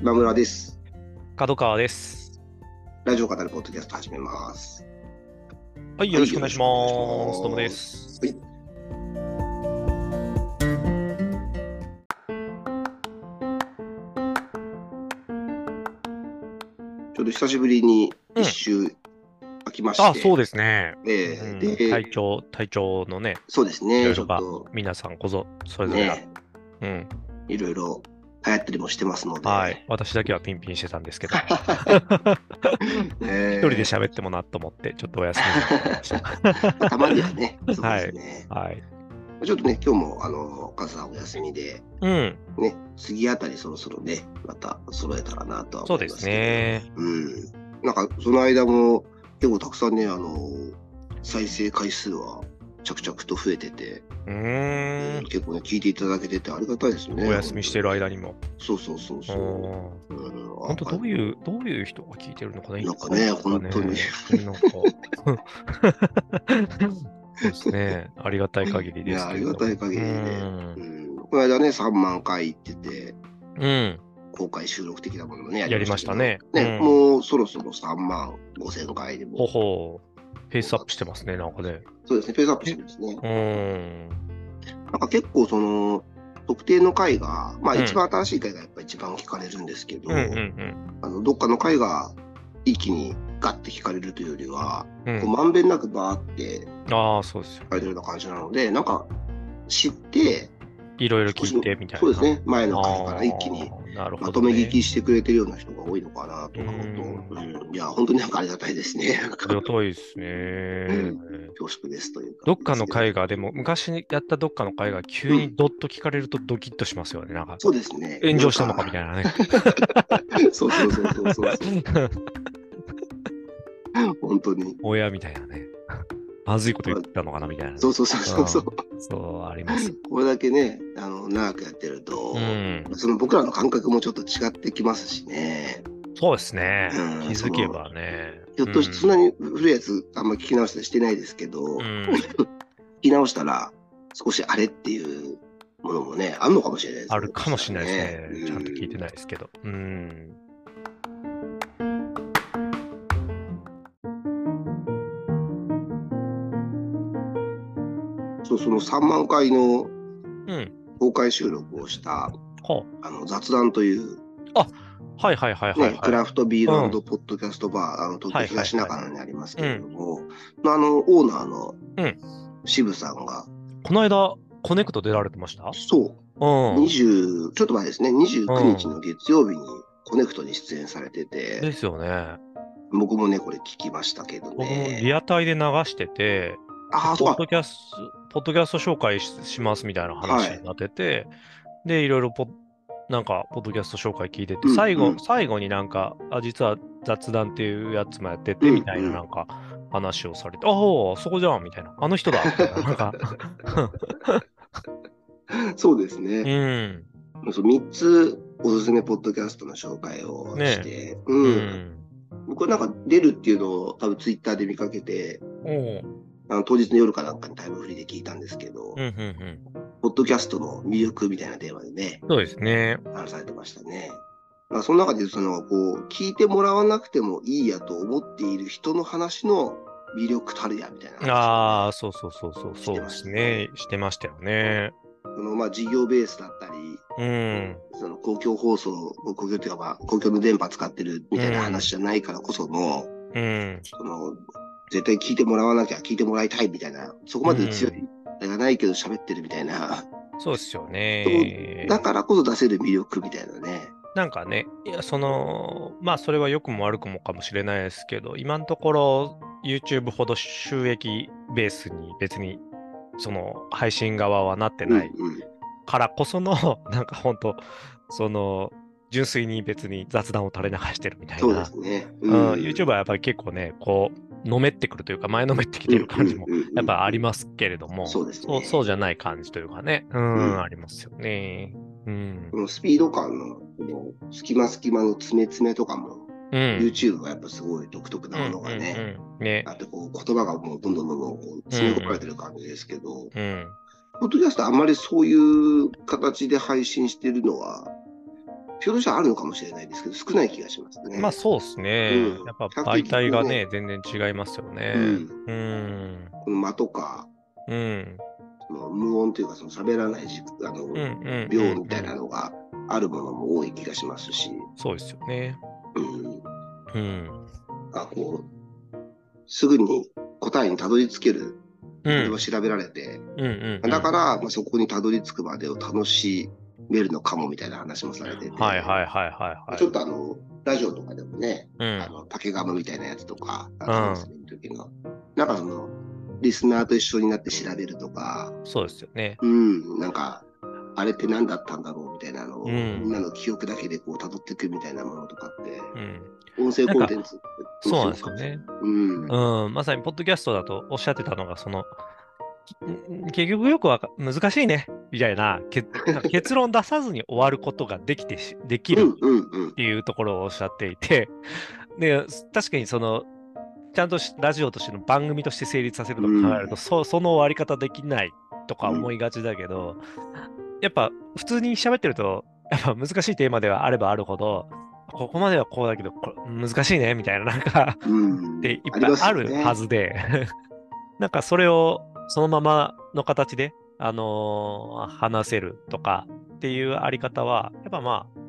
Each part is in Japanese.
今村です。角川です。ラジオ語るポッドキャスト始めます。はい、よろしくお願いします。どうもです。はい。ちょっと久しぶりに一周空きまして、あ、そうですね。えうんえで、体調、体調のね、そうですね、いろいろがちょっと皆さんこそ、それぞれあるね、うん。いろいろ流行ったりもしてますので、はい。私だけはピンピンしてたんですけど、ね 一人で喋ってもなと思って、ちょっとお休みになりました。たまにはね、そうですね。はい。ちょっとね、今日も、あの、カズさんお休みで、うん、ね、次あたりそろそろね、また揃えたらなとはそうで思いますすけど。ね。うん。なんか、その間も、結構たくさんね、あの、再生回数は着々と増えてて、うーん。結構ね、聞いていただけててありがたいですね。お休みしてる間にも。そうそうそううそう。んうん、本当どういう、どういう人が聞いてるのかななんかね本当になんか。そうですね。ありがたい限りです。ありがたい限りで、ううんん。この間ね、3万回行ってて、うん。公開収録的なものもね、やりましたねね、うんもうそろそろ3万5千回でも。ほほう。ペースアップしてますね、なんかね。そうですね、ペースアップしてるんですね。うーん。なんか結構その、特定の回が、まあうん一番新しい回がやっぱ一番聞かれるんですけど、うんうんあのどっかの回が一気にガッて聞かれるというよりは、うん。こうまんべんなくバーってああ、そうですよ。聞かれてるような感じなので、なんか知って、いろいろ聞いてみたいな。そうですね、前の回から一気に。なるほまど、ね。とめ聞きしてくれてるような人が多いのかなと思うと、うんうん、いや、本当になんかありがたいですね。ありがたいですね。恐縮ですというか。どっかの回が、でも昔にやったどっかの回が急にドッと聞かれるとドキッとしますよね。なんか、そうですね。炎上したのかみいたいなね。な。そうそうそうそうそう。本当に。親みたいなね。まずいこと言ったのかなみたいな。そうそうそうそうそう。そう、あります。これだけね、あの長くやってると、うん。その僕らの感覚もちょっと違ってきますしね。そうですねうん。気づけばね。ひょっとしてそんなに古いやつあんま聞き直したりしてないですけど、うん。聞き直したら少しあれっていうものもね、あるのかもしれないですね。あるかもしれないですね。ちゃんと聞いて。ないですけど。うん。そう、その3万回のうん。公開収録をしたほう。あの雑談という、はいはいはいはい、ねはい。クラフトビーうんルポッドキャストバー、あの東京東中野にありますけれども、あのオーナーのうん渋さんが、この間、コネクト出られてました？そう、うん。20ちょっと前ですね、29日の月曜日にコネクトに出演されてて、ですよね。僕もね、これ聞きましたけどね。リアタイで流してて、あポッド。キャスト、ポッドキャスト紹介ししますみたいな話になってて、で、いろいろポッ、なんか、ポッドキャスト紹介聞いてて、うん最後、うん最後になんか、あ、実は雑談っていうやつもやってて、うんみたいななんか、話をされて、ああ、そこじゃんみたいな。あの人だみたいな。なんか、そうですうね。ん。そう3つおすすめポッドキャストの紹介をして、ううん。ん。これなんか出るっていうのを多分ツイッターで見かけて、あの当日の夜かなんかにタイムフリーで聞いたんですけど、うん、うん、うん。ポッドキャストの魅力みたいなテーマでね、そうですね。話されてましたね。まあ、その中でその、こう、聞いてもらわなくてもいいやと思っている人の話の魅力たるやみたいな話をね、ああ、そうそうそうそう、そうですね。してましたよね。そのまあ事業ベースだったり、うん。その公共放送、公共っていうかまあ公共の電波使ってるみたいな話じゃないからこその、うん。その絶対聞いてもらわなきゃ聞いてもらいたいみたいな、そこまで強い、あれがないけど喋ってるみたいな、そうですよね。だからこそ出せる魅力みたいなね。なんかね、いや、その、まあ、それは良くも悪くもかもしれないですけど、今のところ、YouTube ほど収益ベースに別に、その、配信側はなってないうんうんからこその、なんか本当その、純粋に別に雑談を垂れ流してるみたいなそうで。すね。うん YouTuber はやっぱり結構ね、こう、のめってくるというか、前のめってきてる感じもうんうんうんうんやっぱありますけれども、そうそうじゃない感じというかね、うん、うんありますよね。うん。このスピード感の、この隙間隙間の詰め詰めとかも、うん。YouTube はやっぱすごい独特なものがね、うんうんうん、ね。あってこう言葉がもうどんどんどんどんこう詰め込まれてる感じですけど、うん。ポッドキャストあんまりそういう形で配信してるのはひょっとしたらあるのかもしれないですけど、少ない気がしますね。まあそうですね。うんやっぱ媒体がこうね、全然違いますよね。うんうん。この間とか、うん。その無音というか、その喋らない時あの、うん。うん。秒みたいなのがあるものも多い気がしますし、そうですよね。うん、うん。あこうすぐに答えにたどり着ける、うんこれは。調べられて、うん。うん。だから、まあ、そこにたどり着くまでを楽しめるのかもみたいな話もされてて、はいはいはいはいはい。ちょっとあの、ラジオとかでもね、うんあ。の竹ガムみたいなやつとか、んあの時の、なんかその、リスナーと一緒になって調べるとか、そうですよね。うん、なんか、あれって何だったんだろうみたいなのを、うんみんなの記憶だけでこう辿っていくみたいなものとかって、うん。音声コンテンツそうなんですよね。うん。うん。まさに、ポッドキャストだとおっしゃってたのが、その、き結局よくわか難しいね、みたいな、結論出さずに終わることができてし、できるっ。ていうところをおっしゃっていて、で、確かにその、ちゃんとしラジオとしての番組として成立させると考えると、うんそその終わり方できないとか思いがちだけど、やっぱ普通に喋ってると、やっぱ難しいテーマではあればあるほど、ここまではこうだけど、これ難しいねみたいな、なんか、うん。っていっぱいあるはずで、なんかそれをそのままの形で、あのー話せるとかっていうあり方は、やっぱまあ、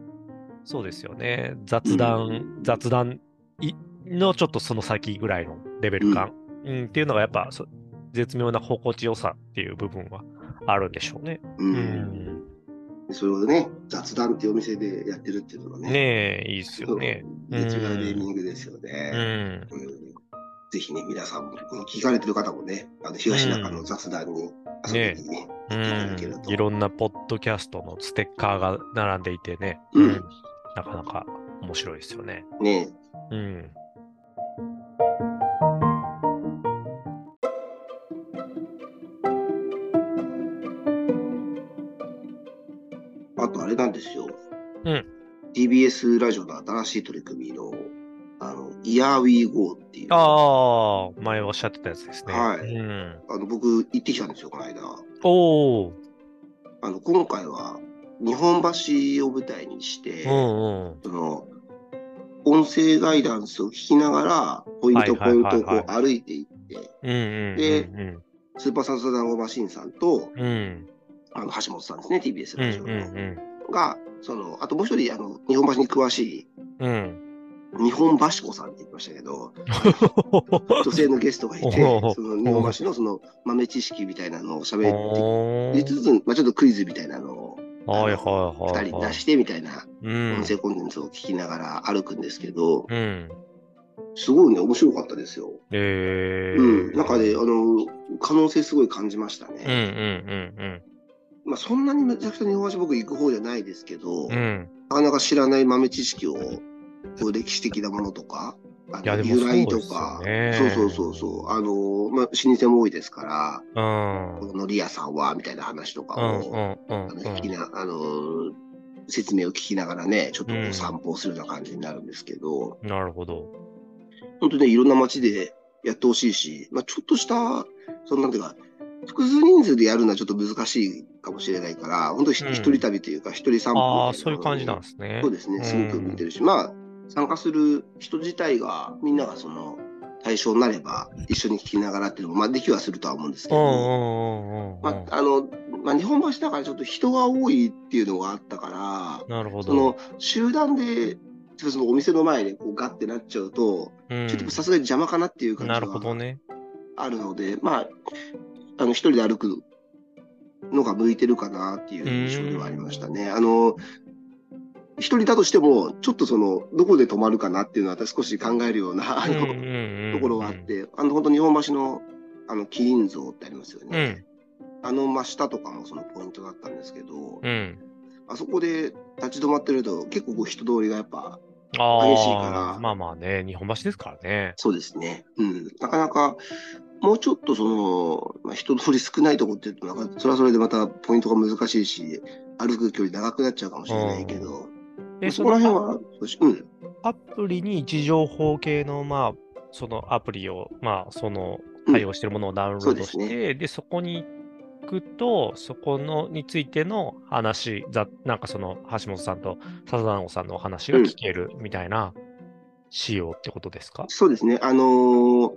そうですよね。雑談、うん雑談いのちょっとその先ぐらいのレベル感、うんっていうのがやっぱそ絶妙な心地よさっていう部分はあるんでしょうね。う。うんん。それをね、雑談っていうお店でやってるっていうのがね。ねえ、いいっすよね。うん絶妙なネーミングですようね。ん。うんぜひね、皆さんも、この聞かれてる方もね、あの東中の雑談に遊びにね、いただけるん、と。いろんなポッドキャストのステッカーが並んでいてね、うんなかなか面白いですよね。ねうん。あとあれなんですよ。うん TBS ラジオの新しい取り組みの、あの、イヤーウィーゴーっていう。ああ、前おっしゃってたやつですね。はいうん、あの僕行ってきたんですよ、この間。おお、あの、今回は日本橋を舞台にして、うんうん。その、音声ガイダンスを聞きながら、ポイントポイントをこう歩いていって、でうんスーパーサンサダンゴマシンさんと、うん。うんあの、橋本さんですね、TBS うんラジオの。うんが、その、あともう一人、あの、日本橋に詳しうん。うん。い、日本橋子さんって言ってましたけど、女性のゲストがいて、その日本橋のその豆知識みたいなのを喋って、つつ、まあ、ちょっとクイズみたいなのを、はいはいはいはい。二人出してみたいなうん音声コンテンツを聞きながら歩くんですけど、うん。すごいね、面白かったですよ。えー。うん。なんかね、あの、可能性すごい感じましたね。うんまあ、そんなにめちゃくちゃ日本橋僕行く方じゃないですけど、うん。うん。なかなか知らない豆知識を、こう歴史的なものとか、由来とか、ねそうそうそうそう、あの、まあ、老舗も多いですから、うん。このリアさんは、みたいな話とかを、うんうんうんあの聞きな、あの、説明を聞きながらね、ちょっとこうんう散歩するような感じになるんですけど、うん。なるほど。本当ね、いろんな街でやってほしいし、まあ、ちょっとした、そのなんていうか、複数人数でやるのはちょっと難しいかもしれないから、本当一人旅というか、一人散歩ああ、そういう感じなんですね。そうですね、すごく向いてるし、まあ、参加する人自体が、みんながその対象になれば、一緒に聞きながらっていうのも、まあ、できはするとは思うんですけど。まあ、あの、まあ、日本橋だからちょっと人が多いっていうのがあったから、なるほど。その集団で、そのお店の前でこうガッてなっちゃうと、うんちょっとさすがに邪魔かなっていう感じなるほどがね。あるので、まあ、あの、一人で歩くのが向いてるかなっていう印象ではありましたね。あの、一人だとしても、ちょっとその、どこで泊まるかなっていうのは少し考えるような、あの、ところがあっ。て、あの、本当日本橋の、あの、キリン像ってありますようんね。あの真下とかもそのポイントだったんですけど、うん。あそこで立ち止まってると結構こう人通りがやっぱ、あ激しいからあ、まあまあね、日本橋ですからね。そうですね。うん。なかなか、もうちょっとその、まあ、人通り少ないとこって言うと、なんかそれはそれでまたポイントが難しいし、歩く距離長くなっちゃうかもしれないけど、で、そこら辺は、うん。アプリに位置情報系の、まあ、そのアプリを、まあ、そのうん対応しているものをダウンロードして、そうでですそこにくと、そこのについての話、ざなんかその橋本さんと笹田直さんのお話が聞けるみたいな仕様ってことですか、そうですね。あのー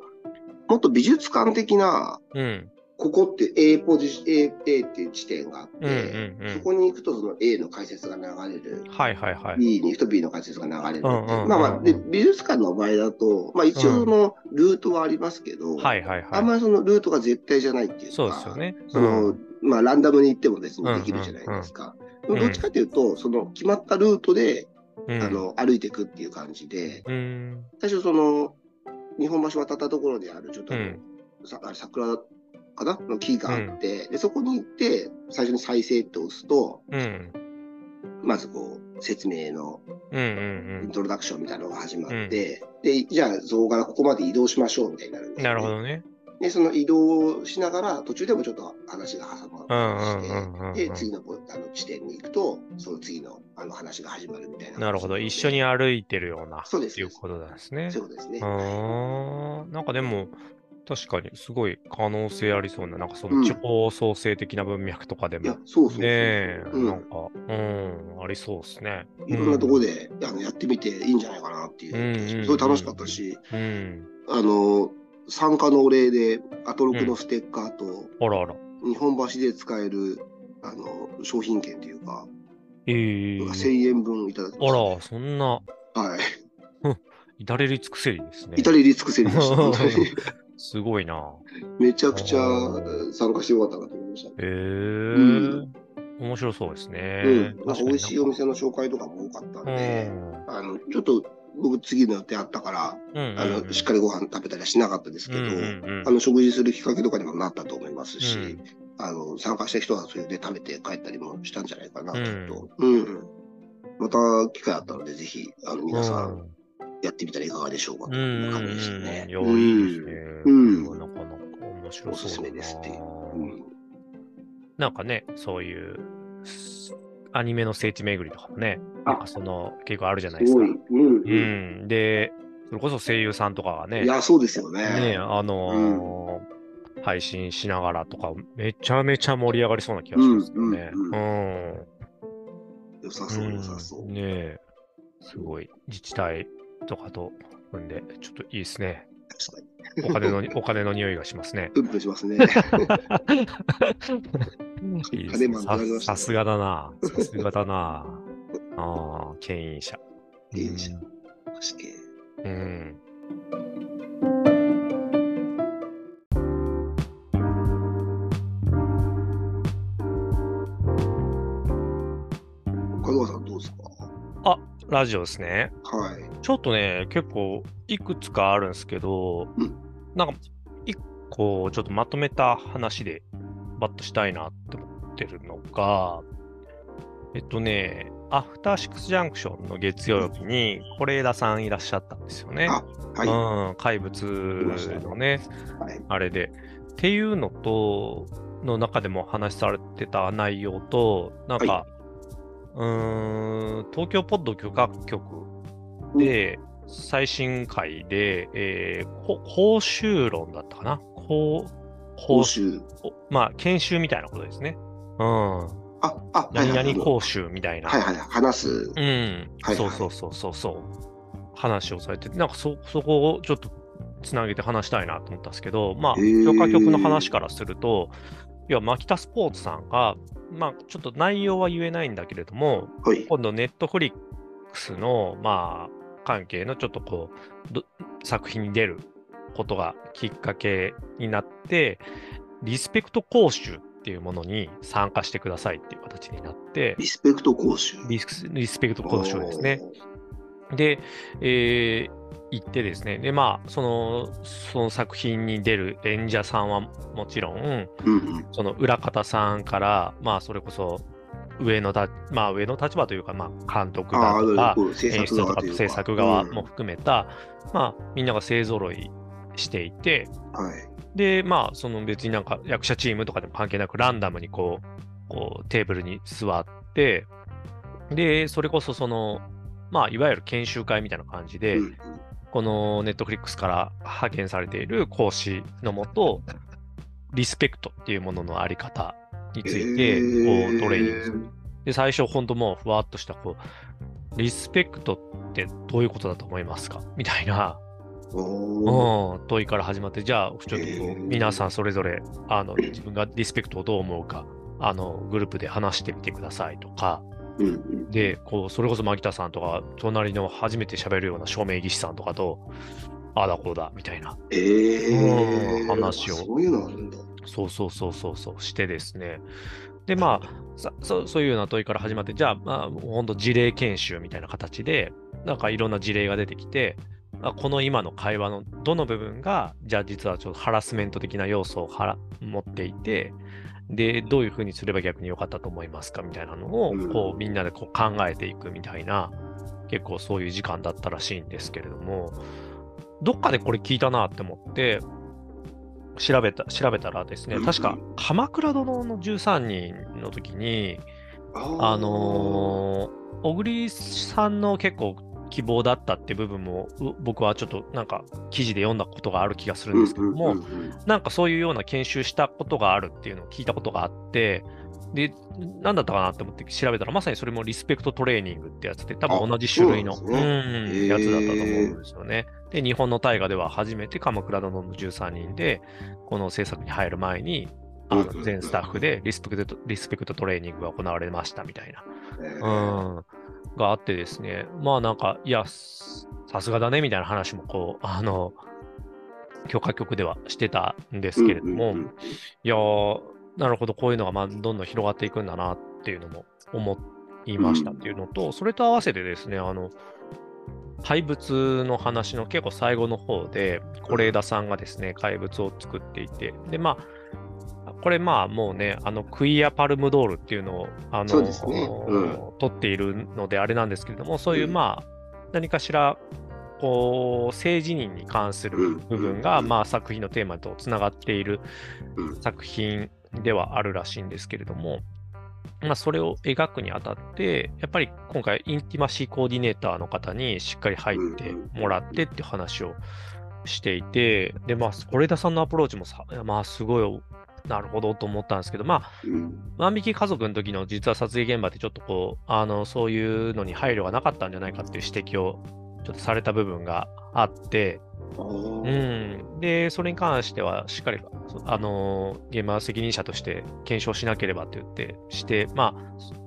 もっと美術館的な、うん。ここって A ポジ、A、A っていう地点があって、うんうんうんそこに行くとその A の解説が流れる。はいはいはい。B に行くと B の解説が流れるう。うんうんうんうんまあまあ、で、美術館の場合だと、まあ一応そのルートはありますけど、はいはいはい。あんまりそのルートが絶対じゃないっていうか、そうですよね。その、うんまあランダムに行っても別にできるじゃないですか。んうんでもどっちかというと、その決まったルートで、うんあの、歩いていくっていう感じで、うん。最初その、日本橋渡ったところにある、ちょっとうんさあれ桜かな？の木があって、で、そこに行って、最初に再生って押すと、うん。まずこう、説明のうんうんイントロダクションみたいなのが始まって、で、じゃあそこからここまで移動しましょうみたいになるんうん。でねなるほどね。で、その移動しながら、途中でもちょっと話が挟まうんってうんうんうんうんで、次のポあの地点に行くと、その次のあの話が始まるみたいな。なるほど。一緒に歩いてるような。そうですいうことなんですね。そういうことですね。うーん。なんかでも、確かにすごい可能性ありそうな、なんかそうんの地方創生的な文脈とかでも、いや、そうそう。ねえ、うんなんか、うん、ありそうですね。いろんなところで、あのやってみていいんじゃないかなっていう、すごい楽しかったし、うん。あの、参加のお礼で、アトロクのステッカーと、あらあら。日本橋で使える、あの、商品券というか、ええ1000円分いただきました、あら、そんな、はい。至れり尽くせりですね。至れり尽くせりでした。すごいな。めちゃくちゃ参加してよかったなと思いました。へえん面白そうですね。うん。なんか美味しいお店の紹介とかも多かったんで、うんあの、ちょっと僕次の予定あったから、うんうんあの、しっかりご飯食べたりはしなかったですけど、うんうんうんあの、食事するきっかけとかにもなったと思いますし、うんあの、参加した人はそれで食べて帰ったりもしたんじゃないかな、うんきっと。うん。また機会あったので、ぜひ、あの、皆さんやってみたらいかがでしょうかとうんうんいう感じでしたね。いや、いいですね。うんなかなか面白そう。おすすめですっていううん。なんかね、そういうすアニメの聖地巡りとかもね、あなんかその結構あるじゃないですすか。ごい。うん。う。ん。で、それこそ声優さんとかがね、いや、そうですよね。ね、あのー配信しながらとか、めちゃめちゃ盛り上がりそうな気がしますよね。うんうんうん良さそう、良さそう。ねえ、すごい。自治体とかと組んで、ちょっといいですね。お金の、お金の匂いがしますね。プンプンしますね。いいですささすがだな。さすがだな。ああ、牽引者。牽引者うん。ラジオですね。はい。ちょっとね、結構いくつかあるんですけど、うんなんか一個ちょっとまとめた話でバッとしたいなって思ってるのが、えっとね、アフターシックスジャンクションの月曜日に是枝さんいらっしゃったんですよね。あはうん、怪物のね、い。はい。あれで。っていうのと、の中でも話されてた内容と、なんか、はうーん、東京ポッド許可局で、最新回で、えー、こ講習論だったかな？講報酬。まあ、研修みたいなことですね。うん。あ、あ、はい何はい々講習みたいな。はいはい。話す。うん、はいそうそうそうそうそう。話をされてて、なんかそ、そこをちょっとつなげて話したいなと思ったんですけど、まあ、許可局の話からすると、要は、マキタスポーツさんが、まあ、ちょっと内容は言えないんだけれども、はい。今度、ネットフリックスの、まあ、関係のちょっとこう、ど作品に出ることがきっかけになって、リスペクト講習っていうものに参加してくださいっていう形になって、リスペクト講習。リスリスペクト講習ですね。で、えー行ってですね、で、まあ、その、その作品に出る演者さんはもちろん。うんうん。その裏方さんから、まあ、それこそ、上のた、まあ、上の立場というか、まあ、監督だあとか演作出とか。制作側もうん含めた、まあ、みんなが勢ぞろいしていて、はい。で、まあ、その別になんか役者チームとかでも関係なく、ランダムにこう、こうテーブルに座って、で、それこそその、まあ、いわゆる研修会みたいな感じで、うんうんこのネットフリックスから派遣されている講師のもと、リスペクトっていうもののあり方について、こう、トレーニングする。で、最初、本当もう、ふわっとした、こう、リスペクトってどういうことだと思いますか？みたいな、うん、問いから始まって、じゃあ、ちょっとこう皆さんそれぞれ、あの、自分がリスペクトをどう思うか、あの、グループで話してみてくださいとか、うんうんで、こう、それこそ牧田さんとか、隣の初めて喋るような照明技師さんとかと、ああだこうだ、みたいな。えーうん話をそういうのあるんだ。そうそうそうそうそうしてですね。で、まあ、さそそういうような問いから始まって、じゃあ、まあ、本当事例研修みたいな形で、なんかいろんな事例が出てきて、あこの今の会話のどの部分が、じゃあ実はちょっとハラスメント的な要素をはら持っていて、で、どういうふうにすれば逆に良かったと思いますかみたいなのを、うん。こう、みんなでこう考えていくみたいな、結構そういう時間だったらしいんですけれども、どっかでこれ聞いたなって思って、調べた、調べたらですね、うん。確か、鎌倉殿の13人の時に、あのー小栗さんの結構希望だったって部分も、う僕はちょっとなんか記事で読んだことがある気がするんですけども、うんうんうんなんかそういうような研修したことがあるっていうのを聞いたことがあって、で、なんだったかなって思って調べたら、まさにそれもリスペクトトレーニングってやつで、多分同じ種類の、そうなんやつだったと思うんですよね。で、日本の大河では初めて鎌倉殿の13人で、この制作に入る前に、あうんうんうんの全スタッフでリスペクトリスペクトトレーニングが行われましたみたいな。えうーん、があってですね、まあなんか、いや、すさすがだねみたいな話も、こう、あの、許可局ではしてたんですけれども、うんうんうん。いやー、なるほど、こういうのがまあどんどん広がっていくんだなっていうのも思いましたっていうのと、それと合わせてですね、あの、怪物の話の結構最後の方で、是枝さんがですね、怪物を作っていて、で、まあ、これまあもうね、あのクイアパルムドールっていうのを、あの、取っているのであれなんですけれども、そういううん。まあ、何かしら、こう、性自認に関する部分が、うん。まあ作品のテーマとつながっているうん。作品ではあるらしいんですけれども、まあ、それを描くにあたって、やっぱり今回、インティマシーコーディネーターの方にしっかり入ってもらってって話をしていて、で、まあ、是枝さんのアプローチもさ、まあ、すごい、なるほどと思ったんですけど、まあ、うん。万引き家族の時の実は撮影現場ってちょっとこう、あの、そういうのに配慮がなかったんじゃないかっていう指摘をちょっとされた部分があって、あうーん、で、それに関しては、しっかり、そあのー現場責任者として検証しなければと言って、して、ま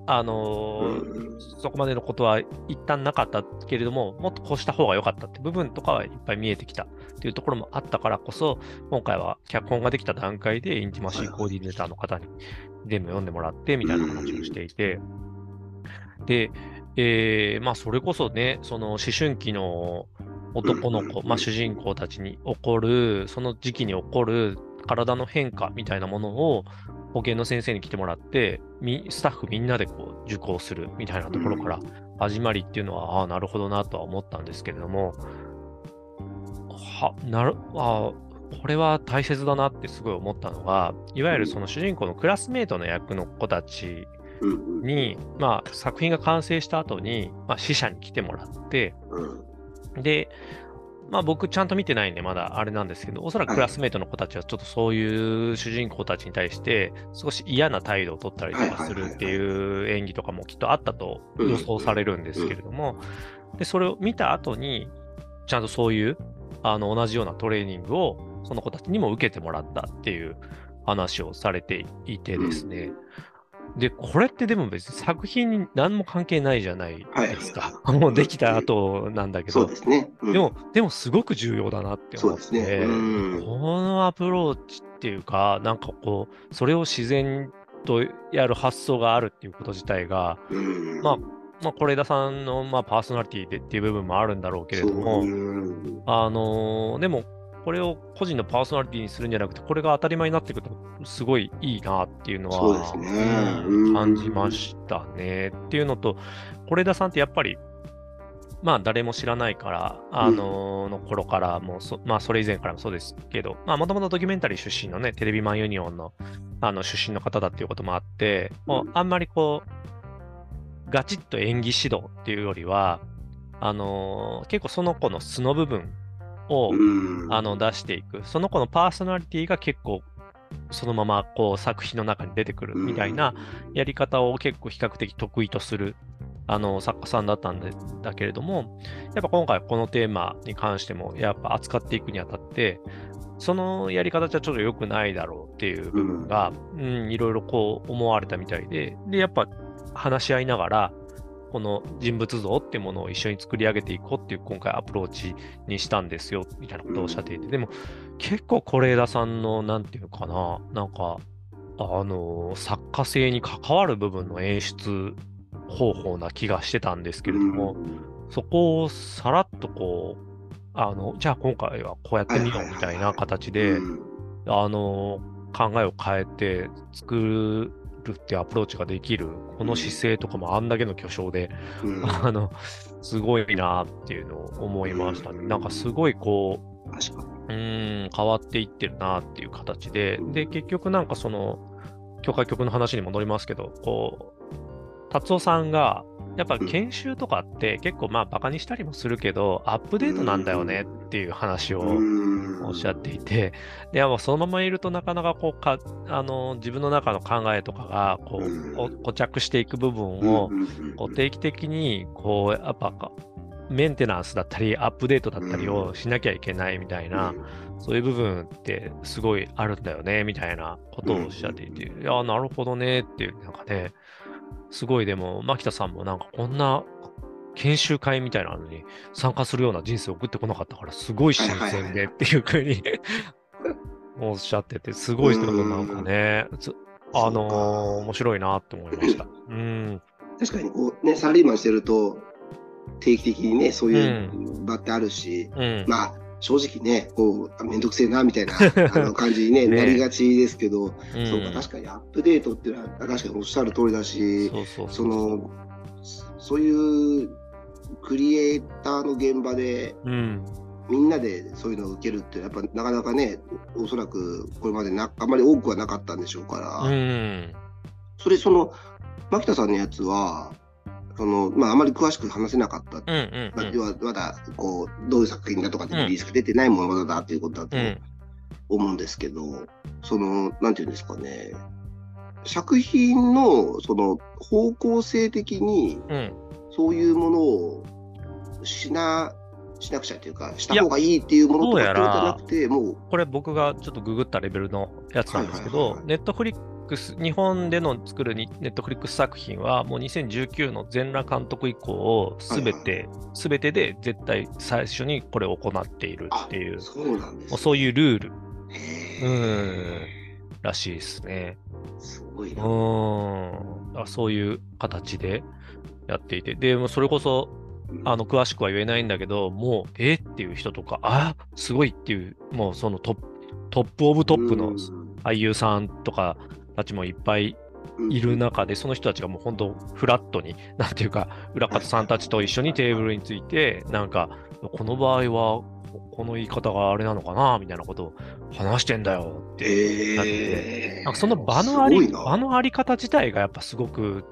あ、あのーうん。そこまでのことは一旦なかったけれども、もっとこうした方が良かったって部分とかはいっぱい見えてきたっていうところもあったからこそ、今回は脚本ができた段階で、インティマシーコーディネーターの方に全部読んでもらって、みたいな話をしていて、で、えーまあ、それこそね、その思春期の男の子、まあ、主人公たちに起こる、その時期に起こる体の変化みたいなものを保健の先生に来てもらって、みスタッフみんなでこう受講するみたいなところから始まりっていうのは、ああ、なるほどなとは思ったんですけれども、は、なる、あーこれは大切だなってすごい思ったのが、いわゆるその主人公のクラスメートの役の子たちに、まあ、作品が完成した後に、まあ、死者に来てもらって、うんで、まあ僕ちゃんと見てないんでまだあれなんですけど、おそらくクラスメートの子たちはちょっとそういう主人公たちに対して少し嫌な態度を取ったりとかするっていう演技とかもきっとあったと予想されるんですけれども、で、それを見た後に、ちゃんとそういうあの同じようなトレーニングをその子たちにも受けてもらったっていう話をされていてですね、で、これってでも別に作品に何も関係ないじゃないですか。はい。もうできた後なんだけど。そうで、すね。うん。でも、でもすごく重要だなって思って、そうですね。うん。このアプローチっていうか、なんかこう、それを自然とやる発想があるっていうこと自体が、うん。まあ、まあ、是枝さんの、まあ、パーソナリティでっていう部分もあるんだろうけれども、あのーでも、これを個人のパーソナリティにするんじゃなくて、これが当たり前になってくると、すごいいいなっていうのは、ね。感じましたね。っていうのと、是枝さんってやっぱり、まあ誰も知らないから、あのーの頃からもそ、まあそれ以前からもそうですけど、まあもともとドキュメンタリー出身のね、テレビマンユニオンのあの出身の方だっていうこともあって、もうあん。まりこう、ガチッと演技指導っていうよりは、あのー結構その子の素の部分を、うん。あの出していく。その子のパーソナリティが結構そのままこう作品の中に出てくるみたいなやり方を結構比較的得意とするあの作家さんだったんでだけれども、やっぱ今回このテーマに関してもやっぱ扱っていくにあたって、そのやり方じゃちょっと良くないだろうっていう部分が、うん、いろいろこう思われたみたいで、で、やっぱ話し合いながら、この人物像っていうものを一緒に作り上げていこうっていう今回アプローチにしたんですよみたいなことをおっしゃっていて、でも結構是枝さんのなんていうかな、なんか、あの、作家性に関わる部分の演出方法な気がしてたんですけれども、そこをさらっとこう、あの、じゃあ今回はこうやってみようみたいな形で、あの、考えを変えて作るってアプローチができる、この姿勢とかもあんだけの巨匠で、うん、あの、すごいなっていうのを思いましたね。なんかすごいこう、うん、変わっていってるなっていう形で、で、結局なんかその、許可局の話に戻りますけど、こう、達夫さんが、やっぱ研修とかって結構まあバカにしたりもするけど、アップデートなんだよねっていう話をおっしゃっていて、でもそのままいるとなかなかこうかあの自分の中の考えとかがこう固着していく部分をこう定期的にこうやっぱメンテナンスだったりアップデートだったりをしなきゃいけないみたいな、そういう部分ってすごいあるんだよねみたいなことをおっしゃっていて、いや、なるほどねっていう、なんかね、すごいでも、牧田さんもなんかこんな研修会みたいなのに参加するような人生を送ってこなかったから、すごい新鮮でっていうふうに おっしゃってて、すごい人がなん。かね、あのー、面白いなって思いました。うん。確かにこうね、サラリーマンしてると、定期的にね、そういう場ってあるし、うん、まあ、正直ね、こう、めんどくせえな、みたいな あの感じに、ね、ね、なりがちですけど、うん、そうか、確かにアップデートっていうのは、確かにおっしゃる通りだし、その、そういうクリエイターの現場で、うん、みんなでそういうのを受けるってやっぱなかなかねおそらくこれまでなあんまり多くはなかったんでしょうから、うん、それその牧田さんのやつはそのまあ、あまり詳しく話せなかった、うんうんまあ、要はまだこうどういう作品だとかでリリースが出てないものだっていうことだと思うんですけど、うん、そのなんていうんですかね。作品のその方向性的にそういうものをしなしなくちゃっていうか、した方がいいっていうものとかじゃなくて、もう。これ僕がちょっとググったレベルのやつなんですけど、ネットフリッ日本での作るネットフリックス作品は、もう2019の全裸監督以降、すべて、す、べ、てで絶対最初にこれを行っているっていう、そうなんです、ね、そういうルール。うん、らしいですね。すごいな。うん。そういう形でやっていて、で、もそれこそ、あの詳しくは言えないんだけど、もう、えっていう人とか、あすごいっていう、もうそのトップ、トップオブトップの俳優さんとかたちもいっぱいいる中で、その人たちがもう本当フラットに、なんていうか、裏方さんたちと一緒にテーブルについて、なんか、この場合は、この言い方があれなのかなみたいなことを話してんだよってなって、なんかその場のあり場のあり方自体がやっぱすごく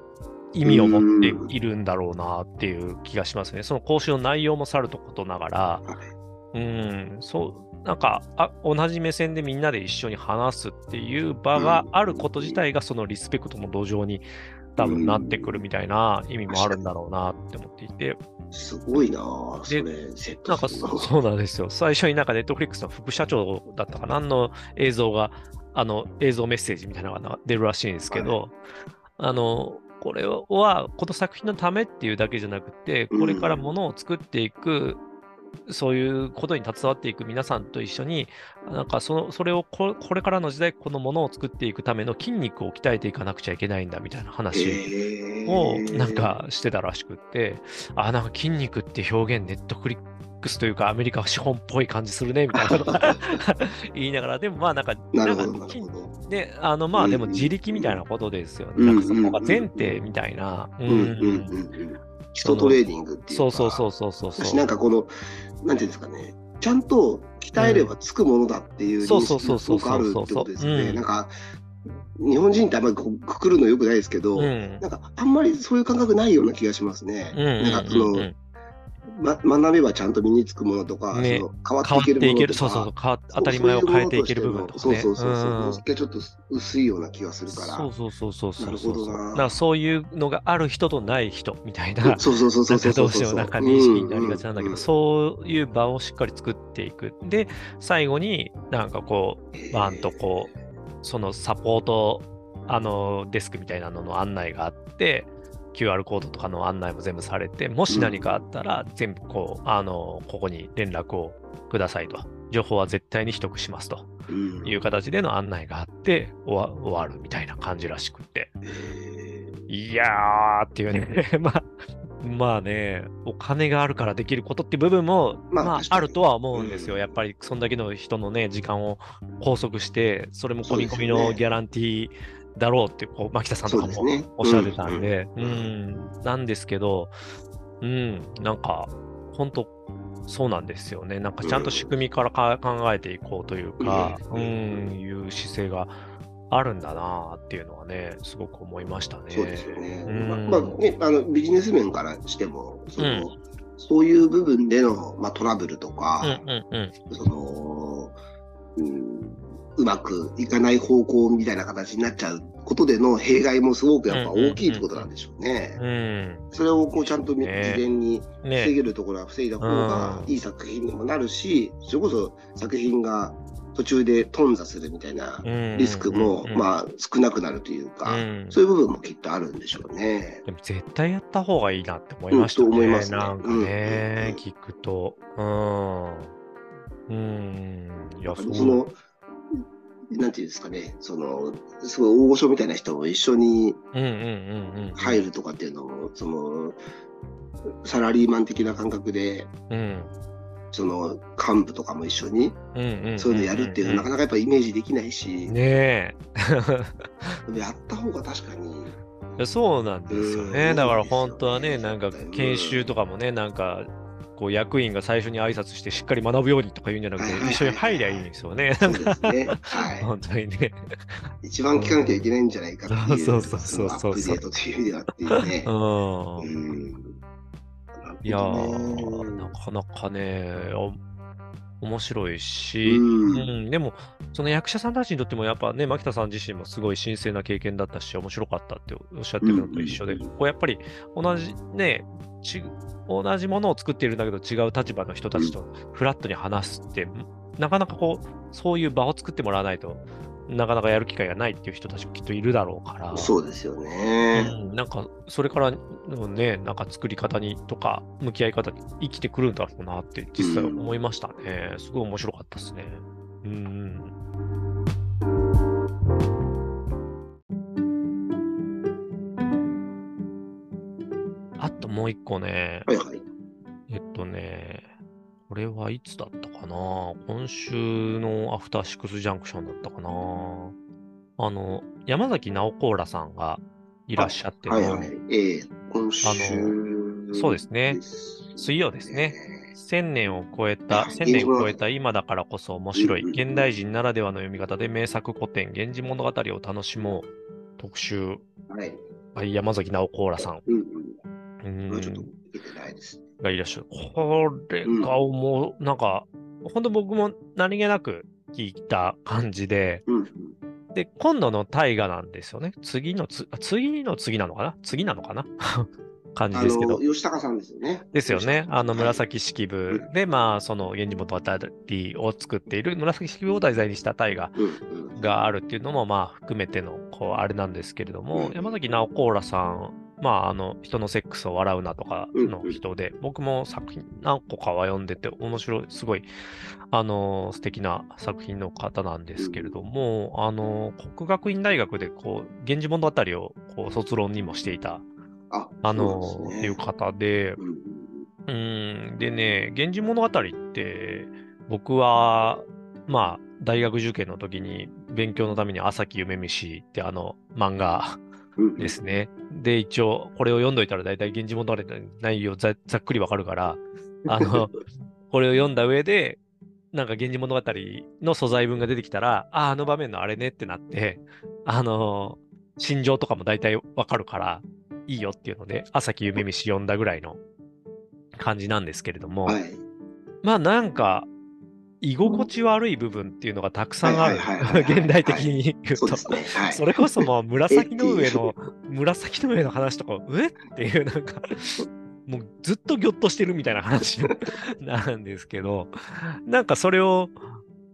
意味を持っているんだろうなっていう気がしますね。その講習の内容もさるとことながら、うん、そう、なんかあ、同じ目線でみんなで一緒に話すっていう場があること自体が、そのリスペクトの土壌に多分なってくるみたいな意味もあるんだろうなって思っていて。すごいなそれ、なんかそうなんですよ。最初になんかネットフリックスの副社長だったかな、の映像が、あの映像メッセージみたいなのが出るらしいんですけど、はい、あの、これはこの作品のためっていうだけじゃなくて、これからものを作っていく、うん、そういうことに携わっていく皆さんと一緒に、なんかそのそれをこれからの時代、このものを作っていくための筋肉を鍛えていかなくちゃいけないんだみたいな話をなんかしてたらしくって、あ、なんか筋肉って表現、ネットフリックスというか、アメリカ資本っぽい感じするねみたいなこと 言いながら、でもまあなんか、なんかで、あのまあでも自力みたいなことですよね。なんかそこが前提みたいな。基礎トレーニングっていうか。そうそうそうそうそう。なんかこの、なんていうんですかね、ちゃんと鍛えればつくものだっていう認識がすごくあるってことですね。なんか、日本人ってあんまりくくるのよくないですけど、うん、なんかあんまりそういう感覚ないような気がしますね。なんかその、ま、学べばちゃんと身につくものとか、ね。その変わ変わってていける、るものとか、そうそうそう、変わ当たり前を変えていける部分とかね。そうそうそう。そう。うんちょっと薄いような気がするから。そうそうそうそうそうそうなだからそういうのがある人とない人みたいな、そうそうそうそうそうそうなんかどうしてもなんか認識になりがちなんだけど、うそういう場をしっかり作っていく。で、最後になんかこう、バー。ンとこう、そのサポート、あの、デスクみたいなのの案内があって、QR コードとかの案内も全部されて、もし何かあったら、全部こう、あの、ここに連絡をくださいと。情報は絶対に秘匿しますと。うん。いう形での案内があって、終わるみたいな感じらしくて。えいやーっていうね、まあ、まあね、お金があるからできることって部分も、まあ、まああるとは思うんですよ。うん。やっぱり、そんだけの人のね、時間を拘束して、それも込み込みのギャランティーだろうって、こう、牧田さんとかもおっしゃってたんで、う、うん。ん。なんですけど、うん、なんか、本当そうなんですよね。なんかちゃんと仕組みからか考えていこうというか、ううんん、いう姿勢があるんだなっていうのはね、すごく思いましたね。そうですよね。うん。まあ、まあね、あのビジネス面からしても、そのうん。そういう部分での、まあ、トラブルとか、うんうんうん。その、うん、うまくいかない方向みたいな形になっちゃうことでの弊害もすごくやっぱ大きいってことなんでしょうね。うん。それをこうちゃんとみ事ね前に防ねげるところは防いだ方がうんいい作品にもなるし、それこそ作品が途中で頓挫するみたいなリスクも、あ、まあ少なくなるというか、うんそういう部分もきっとあるんでしょうね。でも絶対やった方がいいなって思いましたね。うんと思いますねなんかね、うん聞くと。うん。うん。いや。その、なんていうんですかね、その、すごい大御所みたいな人も一緒に。入るとかっていうのも、その、サラリーマン的な感覚で、うん。その幹部とかも一緒に。そういうのやるっていうのはなかなかやっぱイメージできないし、ねやった方が確かに、え。そうなんですようね。んだから本当はね、うんなんか研修とかもね、なんか、こう役員が最初に挨拶してしっかり学ぶようにとか言うんじゃなくて 一緒に入りゃいいんですよね。そうですね。はい。本当にね。一番聞かなきゃいけないんじゃないかっていう、そうそうそうそうアップデートという意味ではっていうねう。ん。うんいやなかなかね、お面白いし、ううんん、でも、その役者さんたちにとっても、やっぱね、牧田さん自身もすごい神聖な経験だったし、面白かったっておっしゃってるのと一緒で、こうやっぱり同じね、ち同じものを作っているんだけど、違う立場の人たちとフラットに話すって、なかなかこう、そういう場を作ってもらわないと、なかなかやる機会がないっていう人たちもきっといるだろうから。そうですよね。うん、なんか、それからのね、なんか作り方にとか、向き合い方に生きてくるんだろうなって、実際思いましたね。すごい面白かったですね。うん。あともう一個ね、はいはい。えっとね、これはいつだったかな？今週のアフターシックスジャンクションだったかな？あの、山崎直子らさんがいらっしゃっての、はいはい。ええ今週そうですね水曜ですね。1000年を超えた、あ1000年を超えた今だからこそ面白い、現代人ならではの読み方で名作古典、源氏物語を楽しもう特集、はい。はい、山崎直子らさん。うんううん。ちょっとてないです。がいらっしゃる。これがもう、なんか、本当僕も何気なく聞いた感じで、うんうん。で、今度の大河なんですよね。次のつ、あ次の次なのかな？次なのかな？感じあですけどの、。吉高さんですよね。ですよね。あの、はい紫式部で、まあ、その、源氏物語を作っている紫式部を題材にした大河うんうん。があるっていうのも、まあ、含めての、こう、あれなんですけれども、うん山崎直子らさん、まあ、あの、人のセックスを笑うなとかの人で、僕も作品何個かは読んでて、面白い、すごい、あの、素敵な作品の方なんですけれども、あの、国学院大学で、こう、源氏物語を、こう、卒論にもしていた、あ、あの、ね。っていう方で、うんでね、源氏物語って、僕は、まあ、大学受験の時に勉強のために朝木夢見しってあの漫画ですね。で、一応、これを読んどいたら大体源氏物語の内容ざざっくりわかるから、あの、これを読んだ上で、なんか源氏物語の素材文が出てきたら、ああ、あの場面のあれねってなって、あの、心情とかも大体わかるから、いいよっていうので、朝木夢見し読んだぐらいの感じなんですけれども、はい。まあなんか、居心地悪い部分っていうのがたくさんある。現代的に言うと。それこそ紫の上の、紫の上の話とか、えっ？ていうなんか、もうずっとぎょっとしてるみたいな話なんですけど、なんかそれを、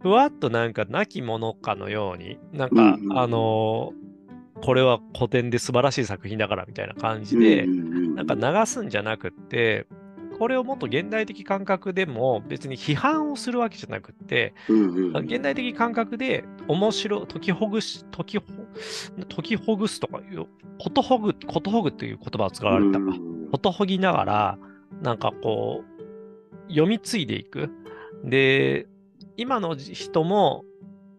ふわっとなんか亡き者かのように、なんか、うんうんあのーこれは古典で素晴らしい作品だからみたいな感じで、うんうんうん。なんか流すんじゃなくって、これをもっと現代的感覚でも別に批判をするわけじゃなくって、うんうんうん現代的感覚で面白い、解きほぐし、解きほ、解きほぐすとかいう、ことほぐ、ことほぐっていう言葉を使われたか。うんことほぎながら、なんかこう、読み継いでいく。で、今の人も、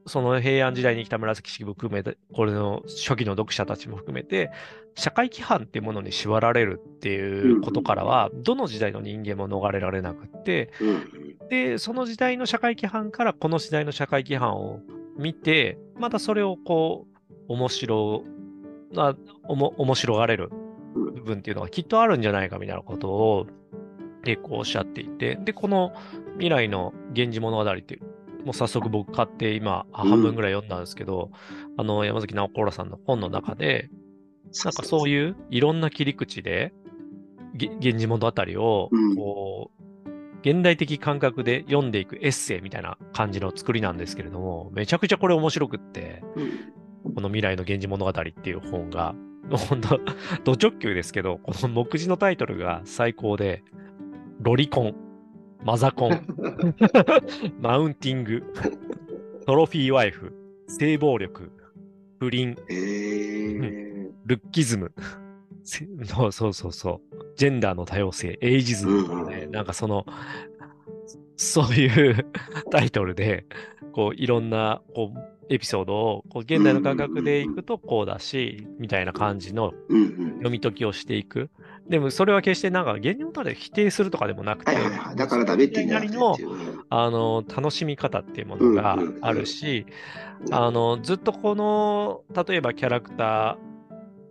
その平安時代に来た紫式部含めて、これの初期の読者たちも含めて、社会規範っていうものに縛られるっていうことからは、どの時代の人間も逃れられなくって、で、その時代の社会規範からこの時代の社会規範を見て、またそれをこう、面白、なおも面白がれる部分っていうのがきっとあるんじゃないかみたいなことを結構おっしゃっていて、で、この未来の源氏物語っていう、もう早速僕買って今半分ぐらい読んだんですけど、あの山崎直子らさんの本の中で、なんかそうういういろんな切り口で、げ源氏物語をうん。こう、現代的感覚で読んでいくエッセイみたいな感じの作りなんですけれども、めちゃくちゃこれ面白くって、うん。この未来の源氏物語っていう本が、本当、ド直球ですけど、この目次のタイトルが最高で、ロリコン、マザコン、マウンティング、トロフィーワイフ、性暴力、不倫、えー。ルッキズム、せそうそうそうそう、ジェンダーの多様性、エイジズム。とかね、うん。なんかその、そういうタイトルで、こう、いろんな、こう、エピソードを、こう、現代の感覚でいくとこうだし、みたいな感じの読み解きをしていく。でも、それは決してなんか、現状ので否定するとかでもなくて、はいはいはい。だからダメって言うんじゃなくてのあの、楽しみ方っていうものがあるし、あの、ずっとこの、例えばキャラクター、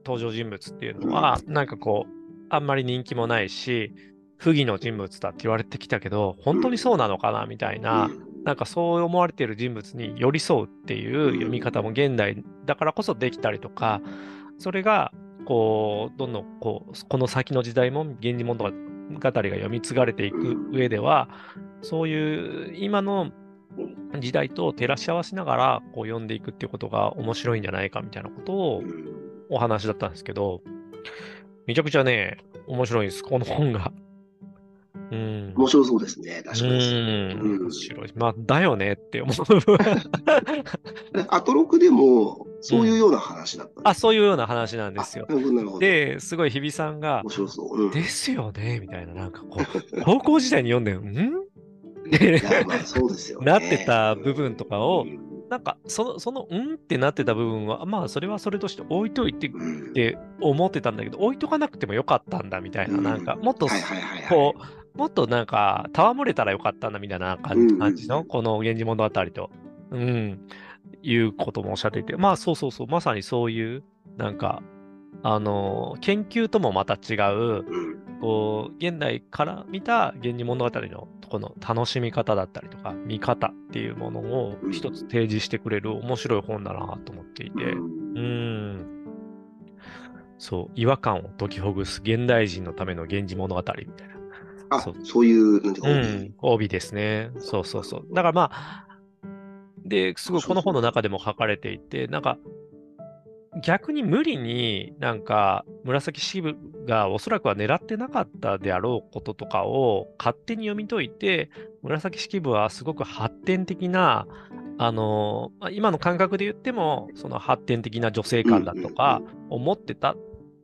登場人物っていうのは、なんかこう、あんまり人気もないし、不義の人物だって言われてきたけど、本当にそうなのかなみたいな、うん。なんかそう思われている人物に寄り添うっていう読み方も現代だからこそできたりとか、それが、こう、どんどんこう、この先の時代も源氏物語が読み継がれていく上では、そういう今の時代と照らし合わせながらこう読んでいくっていうことが面白いんじゃないかみたいなことをうん。お話だったんですけど、めちゃくちゃね、面白いです、この本が。うん。面白そうですね。確かに。うん。うん面白い。まあ、だよねって思う。アトロクでも、そういうような話だったんあ、そういうような話なんですよ。で、すごい日比さんが面、白そう。うん。ですよねみたいな、なんかこう、高校時代に読んで、うですよね。なってた部分とかをうんなんか、その、その、んってなってた部分は、まあ、それはそれとして置いといてっうんて思ってたんだけど、置いとかなくてもよかったんだみたいな、なんか、もっと、はいはいはいはいこう、もっとなんか、戯れたらよかったんだみたいな感じの、この源氏物語と、うん、いうこともおっしゃっていて、まあ、そうそうそう、まさにそういう、なんか、あの、研究ともまた違う、うん。こう、現代から見た源氏物語のこの楽しみ方だったりとか、見方っていうものを一つ提示してくれる面白い本だなと思っていて、うん。うん。そう、違和感を解きほぐす現代人のための源氏物語みたいな。あそうそういう、なんていうか、うん、帯ですね。そうそうそう。だからまあ、で、すごいこの本の中でも書かれていて、なんか、逆に無理になんか紫式部がおそらくは狙ってなかったであろうこととかを勝手に読み解いて、紫式部はすごく発展的な、あの、まあ今の感覚で言っても、その発展的な女性観だとかを持ってたっ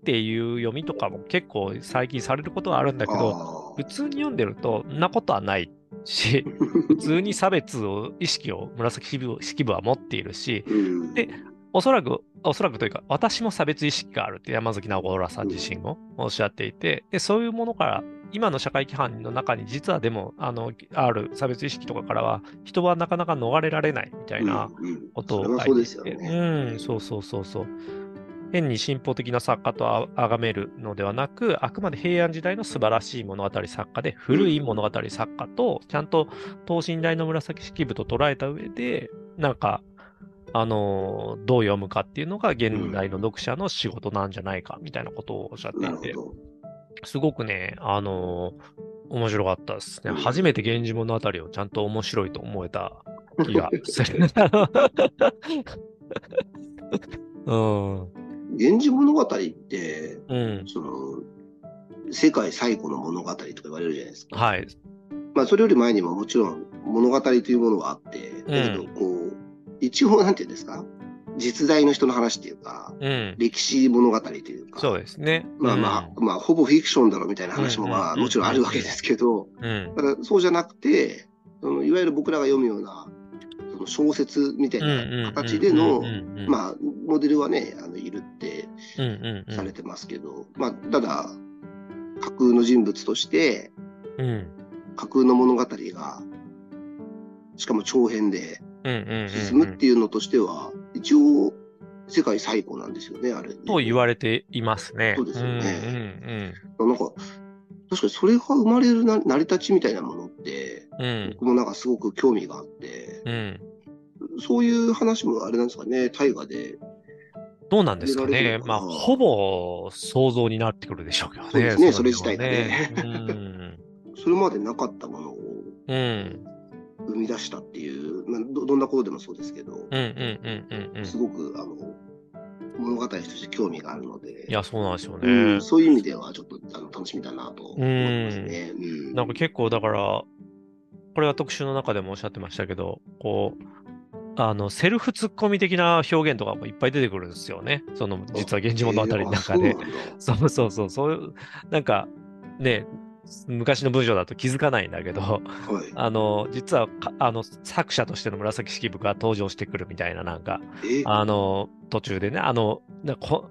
ていう読みとかも結構最近されることはあるんだけど、あ普通に読んでると、んなことはないし、普通に差別を、意識を紫式部式部は持っているし、でおそらく、おそらくというか、私も差別意識があるって山崎直子らさん自身もおっしゃっていて、でそういうものから、今の社会規範の中に実はでも、あの、ある差別意識とかからは、人はなかなか逃れられないみたいなことをそれはそうですよね。うん、そうそうそうそう。変に進歩的な作家とあ崇めるのではなく、あくまで平安時代の素晴らしい物語作家で、古い物語作家と、ちゃんと等身大の紫式部と捉えた上で、なんか、あのーどう読むかっていうのが現代の読者の仕事なんじゃないかみたいなことをおっしゃっているほど。すごくね、あのー面白かったですね。うん初めて源氏物語をちゃんと面白いと思えた気がする。うん。源氏物語って、うん。その、世界最古の物語とか言われるじゃないですか。はい。まあ、それより前にももちろん物語というものはあって、だけど、こう、一応、なんていうんですか、実在の人の話っていうか、うん。歴史物語というか、そうですね。まあまあ、まあ、ほぼフィクションだろみたいな話も、まあ、うんもちろんあるわけですけど、うん。うん。ただそうじゃなくて、そのいわゆる僕らが読むような、その小説みたいな形での、まあ、モデルはね、あのいるってされてますけど、まあ、ただ、架空の人物として、うん架空の物語が、しかも長編で進むっていうのとしては、一応、世界最古なんですよね、あれ、ね。と言われていますね。そうですよね。なんか、確かにそれが生まれるな成り立ちみたいなものって、うんうん僕もなんかすごく興味があって、うん。そういう話もあれなんですかね、大河で。どうなんですかねまあ、ほぼ想像になってくるでしょうけどね。そうですねれそれ自体がはね それまでなかったものを。生み出したっていう、まあ、どどんなことでもそうですけど。すごくあの物語として興味があるので、いや、そうなんですようねん。そういう意味ではちょっとあの楽しみだなと思いますね。うんなんか結構だから、これは特集の中でもおっしゃってましたけど、こう、あの、セルフツッコミ的な表現とかもいっぱい出てくるんですよね。その、実は源氏物語の中で。そうそうそう、そういう、なんか、ね、昔の文章だと気づかないんだけど、はい。あの、実はか、あの、作者としての紫式部が登場してくるみたいな、なんか、え？あの、途中でね、あの、なこ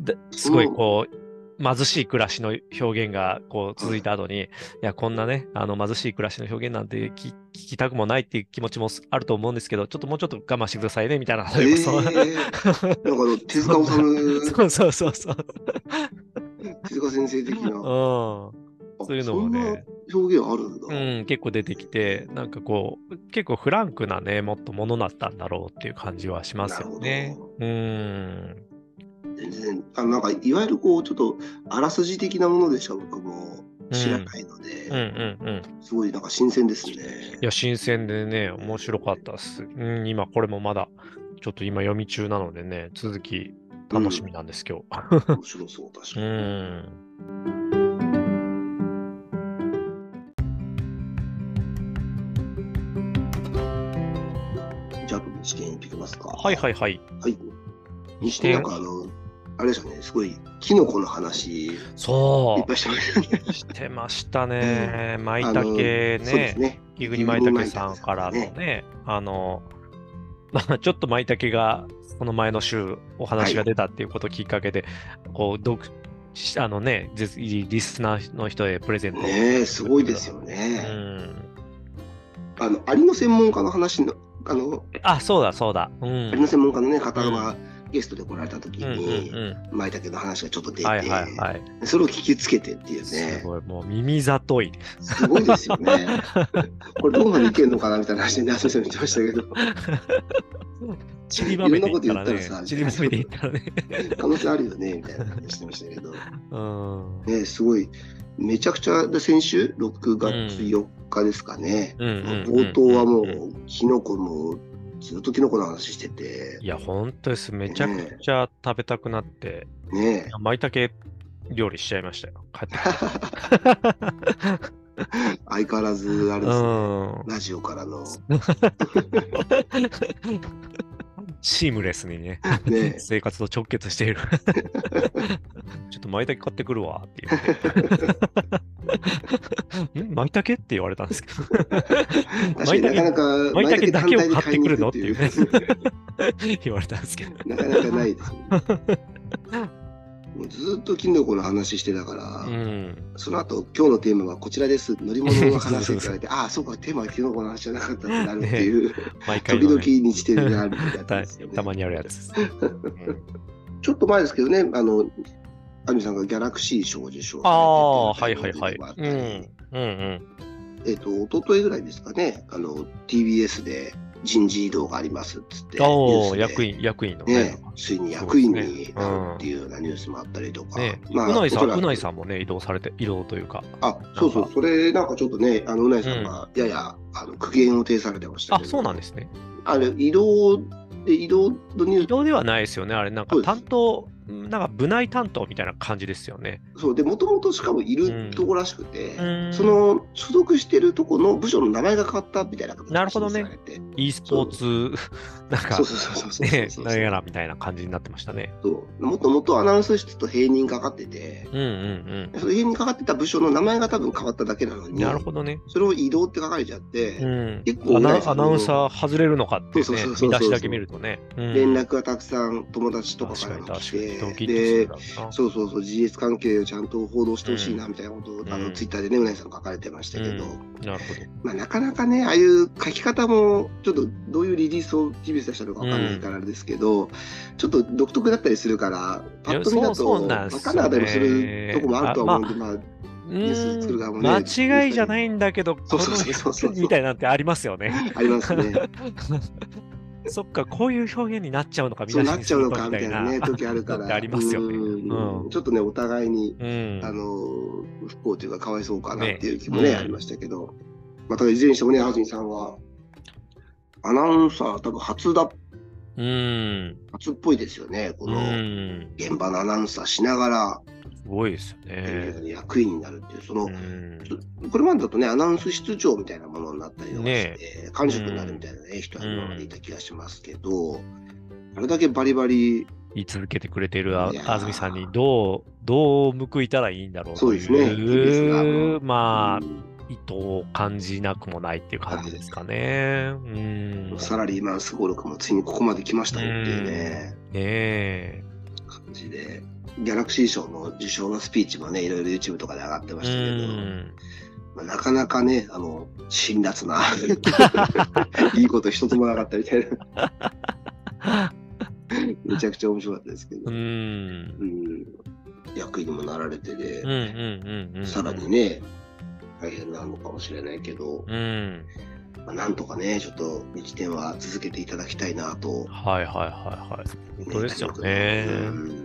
ですごいこう、貧しい暮らしの表現がこう続いた後に、いや、こんなね、あの貧しい暮らしの表現なんて聞聞きたくもないっていう気持ちもあると思うんですけど、ちょっともうちょっと我慢してくださいね、みたいな。えー、そうなんか手塚治虫、そうそうそうそう。手塚先生的な。うん。そういうのもね、表現あるんだ。うん、結構出てきて、なんかこう、結構フランクなね、もっとものだったんだろうっていう感じはしますよねな。うん。全然、あのなんかいわゆるこう、ちょっとあらすじ的なものでしか僕も知らないので、うんうんうん。すごいなんか新鮮ですね。いや、新鮮でね、面白かったっす。うん、今、これもまだ、ちょっと今読み中なのでね、続き楽しみなんです、今日。面白そう、確かうに。ん。じゃあ、あと試験いきますか。はいはいはい。はい。にして、なんかあの、あれでしたね、すごい、キノコの話、いっそぱいしてましたね。う、してましたね。舞茸あのそうですね。ね。木国舞茸さんからのね、あの、まあ、ちょっと舞茸が、この前の週、お話が出たっていうことをきっかけで、こう、読しあのね、ぜリスナーの人へプレゼントをねえ、すごいですようね。ん。あの、アリの専門家の話の、あの、あ、そうだそうだ。うん。アリの専門家のね、方がゲストで来られた時うんうんに、う舞茸の話がちょっと出て、ん。はいはいはい。それを聞きつけてっていうすね、ごい、もう耳ざとい。すごいですよね。これどこまでいけんのかなみたいな話で、ね、先生も言ってましたけど、ちりばめていったらねったらさ、ちりばめていったらね。可能性あるよね、みたいな感じしてましたけど、うん。ね、すごい、めちゃくちゃ、で先週、6月4日ですかね、うんうんうん冒頭はもう、キノコも、ずっとキノコの話してて、いや、本当です。めちゃくちゃ食べたくなって、ね舞茸料理しちゃいましたよ。帰ってき 相変わらず、あれて。ですね、うん。ラジオからの、シームレスにね、ね、生活と直結している。ちょっと舞茸買ってくるわって言って。ん舞茸って言われたんですけど。確かになかなか、舞茸だけを買ってくるのっていう言われたんですけど。なかなかないですよね。もうずっとキノコの話してたから、うん。その後今日のテーマはこちらです。乗り物の話って言われて、ああ、そうか、テーマはキノコの話じゃなかったってなるっていう、毎回時々のね日程になるやつたですよね。たまにあるやつです。うんちょっと前ですけどね、あの、アミさんがギャラクシー賞を受賞ああ、はいはいはいうん。うんうん。えっ、と、一昨日ぐらいですかね、あの、TBS で人事異動がありますっつって、おお、ニュースで役員、役員のねね。、ついに役員になるっていうようなニュースもあったりとか、ね、まあうないさん、うないさんもね、移動されて、移動というか。あ、そうそう、それなんかちょっとね、あの、うないさんがやや、あの苦言を呈されてましたあけ、ど、そうなんですね。あれ、移動で、移動のニュー移動ではないですよね。あれ、なんか担当、なんか部内担当みたいな感じですよね。ス、そう、で、もともとしかもいるとこらしくて、うんその所属してるとこの部署の名前が変わったみたいな形でなるほどね e スポーツ、なんかそう、そうそうそうね、なんやらみたいな感じになってましたね。そうもともとアナウンス室と併任かかってて、うんうんその併任かかってた部署の名前が多分変わっただけなのうん。に、なるほどね。それを移動って書かれちゃって、うん結構アナアナウンサー外れるのかっていうねそうそうそうそう見出しだけ見るとね。うん連絡がたくさん友達とか確からも来かに確かに。ドて、キッとするで。そうそうそう、事実関係をちゃんと報道してほしいなみたいなことを、あのうんツイッターでね、うないさん書かれてましたけど、なるほど。まあ、なかなかね、ああいう書き方も、ちょっとどういうリリースを TBS でしたのかわかんないからあれですけど、ちょっと独特だったりするから、パッと見だと分かんなかったりもするとこもあるとは思うんで、まあ、うニュース作る側もね間違いじゃないんだけど、そうそうそうそうみたいなんてありますよね。ありますね。そっか、こういう表現になっちゃうのか、そうなっちゃうのかみたいなね、時あるから。てありますよねちょっとね、お互いに、うん。あの、不幸というか、かわいそうかなっていう気もね、ねありましたけど、またいずれにしてもね、安住さんは、アナウンサー、多分初だ、うん。初っぽいですよね、こうのん。現場のアナウンサーしながら、すごいですよね。役員になるっていう、そのう、ん。これまでだとね、アナウンス室長みたいなものになったりとかして、ね管理職になるみたいなね、人は今までいた気がしますけど、あれだけバリバリ、言い続けてくれている安住さんにどう、どう報いたらいいんだろうとそうですねいう、うんまあ、意図を感じなくもないっていう感じですかね。うん。サラリーマンスゴールクもついにここまで来ましたねっていうね、ねえ。感じで、ギャラクシー賞の受賞のスピーチもね、いろいろ YouTube とかで上がってまうしたけど、ん。まあ、なかなかね、あの、辛辣な、いいこと一つもなかったみたいな、めちゃくちゃ面白かったですけど、役員にもなられてで。さらにね、大変なのかもしれないけど、うん。まあ、なんとかね、ちょっと日展は続けていただきたいなと、はいはいはいはい。ね本当ですよね。う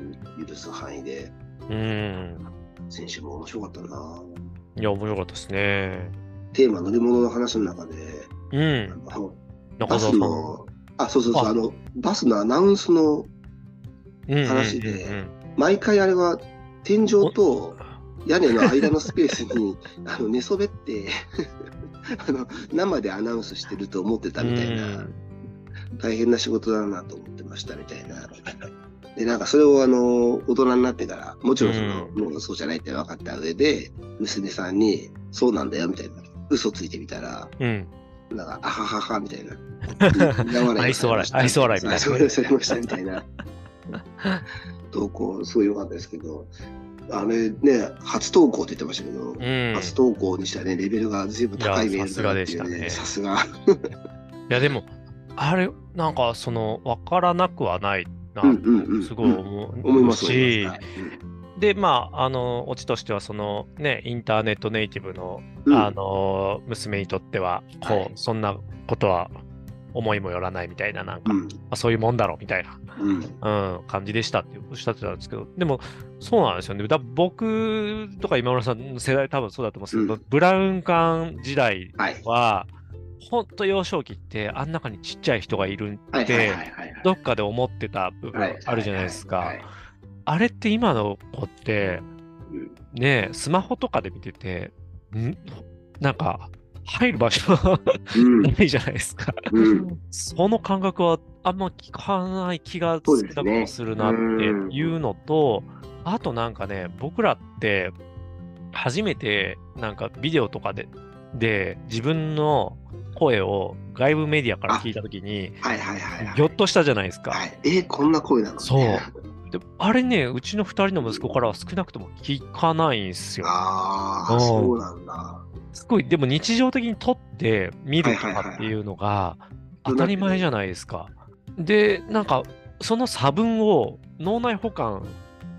ん許す範囲で、うん。選手も面白かったな。いや、面白かったですね。テーマ乗り物の話の中で、うん。あのバス。の、あ、そうそうそう、ああの、バスのアナウンスの、うん話でうんうんうん毎回あれは天井と屋根の間のスペースに あの寝そべって あの生でアナウンスしてると思ってたみたいな、大変な仕事だなと思ってましたみたいな。で、なんかそれをあの、大人になってから、もちろんその、もうそうじゃないって分かった上で、娘さんに、そうなんだよみたいな、嘘ついてみたら、うん。なんか、あはははみたいな。愛想笑い愛想笑いみたいな愛想笑いされましたみたいな。投稿、すごい良かったですけど、あれね、初投稿って言ってましたけど、うん。初投稿にしたらね、レベルが随分高いメールだなってね、ささすが。いや、でも、あれ、なんか、その、わからなくはないな。すごい思うし、で、まあ、あの、オチとしては、その、ね、インターネットネイティブの、うん。あの、娘にとっては、こう、はい。そんなことは思いもよらないみたいな、なんか、まうん。あ、そういうもんだろうみたいな、うん。うん、感じでしたっておっしゃってたんですけど、でも、そうなんですよね。だ僕とか今村さんの世代多分そうだと思うんですけど、うブラウン管時代はい。は、ほんと幼少期ってあん中にちっちゃい人がいるはいではいはいはいはい。どっかで思ってた部分はいあるじゃないですか。はいあれって今の子ってうん、ね、スマホとかで見てて、ん？なんか、入る場所 うんないじゃないですか。うんその感覚はあんま聞かない気がそうですね少なくもするなっていうのと、あとなんかね、僕らって初めてなんかビデオとかでで自分の声を外部メディアから聞いたときに、はいはいはいはい。ぎょっとしたじゃないですか。はい。えー、こんな声なの？そうであれね、うちの2人の息子からは少なくとも聞かないんですよ。ああ、うんそうなんだ。すごい、でも日常的に撮って見るとかっていうのが当たり前じゃないですか。で、なんか、その差分を脳内保管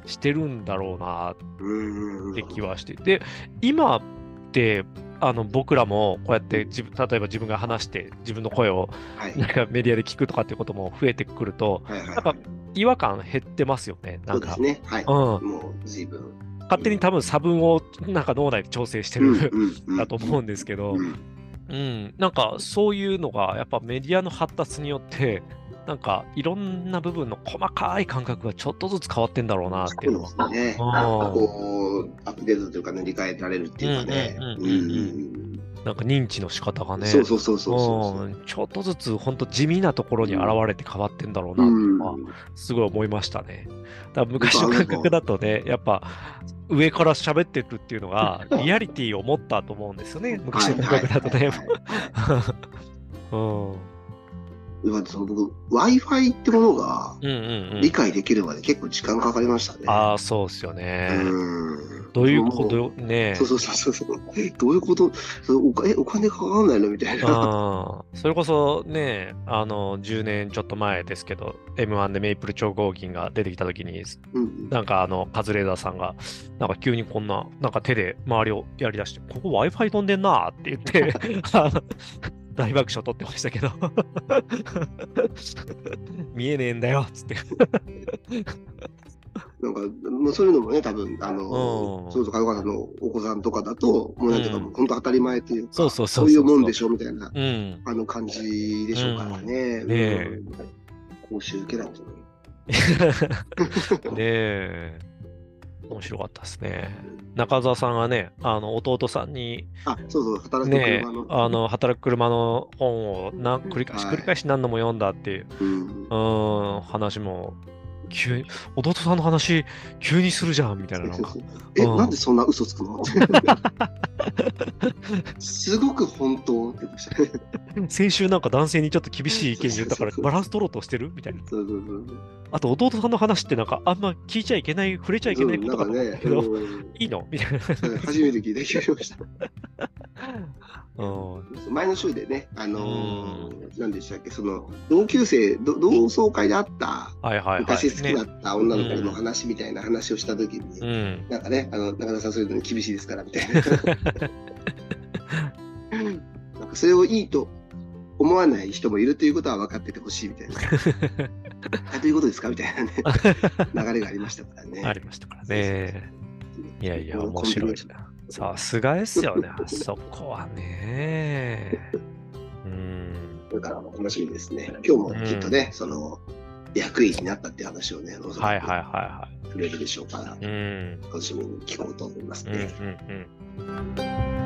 してるんだろうなうん。って気はして。で、今って、あの僕らもこうやって自分例えば自分が話して自分の声をはい。なんかメディアで聞くとかっていうことも増えてくるとはいはいなんか違和感減ってますよね。なんかそうですね。はい。うん、もう随分。勝手に多分差分をなんか脳内で調整してうんる、うんうん だと思うんですけど、うんうん、なんかそういうのがやっぱメディアの発達によってなんかいろんな部分の細かい感覚がちょっとずつ変わってんだろうなっていうのは。そうですね。うんなんかこう、アップデートというか塗り替えられるっていうかね。なんか認知の仕方がね、そうそうそうそうそう。うんちょっとずつ本当地味なところに現れて変わってんだろうなっていううんのはすごい思いましたね。だ昔の感覚だとね、やっぱ上から喋ってるっていうのがリアリティを持ったと思うんですよね、昔の感覚だとね。うんだってその僕、Wi-Fi ってものがうんうんうん理解できるまで結構時間かかりましたね。ああ、そうですよね。うんどういうこと？ねそうそうそうそう。えどういうこと？おかえお金かかんないの？みたいな。それこそね、あの、10年ちょっと前ですけど、M1 でメイプル超合金が出てきたときに、うんなんかあの、カズレーザーさんが、なんか急にこんな、なんか手で周りをやりだして、ここ Wi-Fi 飛んでんなーって言って、大爆笑取ってましたけど、見えねえんだよっつって。なんか、もうそういうのもね、多分、あの、うんそうそう、門川さんのお子さんとかだと、もうなんていうか、うんもう本当当たり前というか、そうそうそうそうそういうもんでしょ、みたいな、うん。あの感じでしょうからね。ねえうん講習受けないとね。ねえ。面白かったですね。中澤さんがね、あの弟さんに、あ、そうそう、働くね車の。あの働く車の本をな繰り返しはい繰り返し何度も読んだっていう、うんうん、話も、急に、弟さんの話、急にするじゃんみたいな、なんか。え、うんなんでそんな嘘つくの？すごく本当って。先週なんか男性にちょっと厳しい意見言ったからバランス取ろうとしてるみたいな。そうそうそうあと弟さんの話ってなんかあんま聞いちゃいけない、触れちゃいけないことかと思ったけど、うんいいの？みたいな。初めて聞いた気がしました。うん前の週でね、あのー何でしたっけ、その同級生、ど同窓会であった、はいはいはい。昔好きだねった女の子の話みたいな話をしたときに、うん。なんかね、あの中田さんそういうのに厳しいですからみたいな。なんかそれをいいと思わない人もいるということは分かっててほしいみたいな。あどういうことですか？みたいなね、流れがありましたからね。ありましたからね。いやいや、面白いな。さすがですよね、あそこはね。うん。これからも楽しみですね。今日もきっとね、その役員になったっていう話をね、おそらくはいはいは触れるでしょうから。うん。楽しみに聞こうと思いますうんうんね。は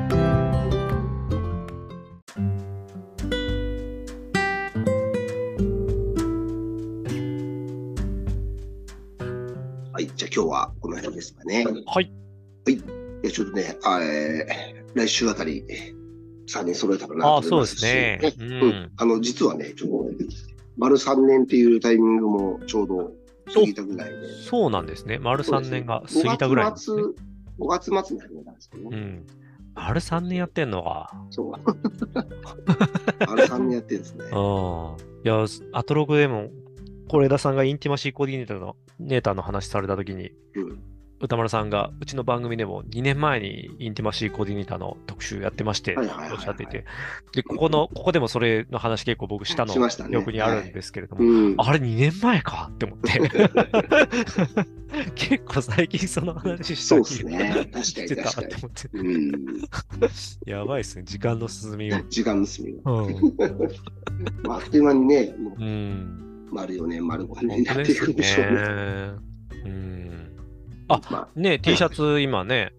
じゃあ今日はこの辺ですかね。うん。はい。でちょっとね、あえー来週あたり、3人揃えたらなと思いますし、あそうですねうんうんあの、実はね、ちょっと、丸3年っていうタイミングもちょうど過ぎたぐらいで。そうなんですね。丸3年が過ぎたぐらいね。5月末、5月末に始めたんですけどね。うん。丸3年やってんのか。そう。丸3年やってるんですね。うん。いや、アトログでも、是枝さんがインティマシーコーディネーターのネーターの話されたときに、うん歌丸さんがうちの番組でも2年前にインティマシーコーディネーターの特集やってまして、はいはいはいはいおっしゃっていて、で、ここの、ここでもそれの話結構僕したのしね記憶にあるんですけれども、うん。あれ2年前かって思って。結構最近その話したてた。って思って。うん。やばいっすね、時間の進みが。時間結びが。うん。まあ、あっという間にね、もうん。う丸4年、丸5年本になっていくんでしょうね。。うん。あまね T シャツ今ね、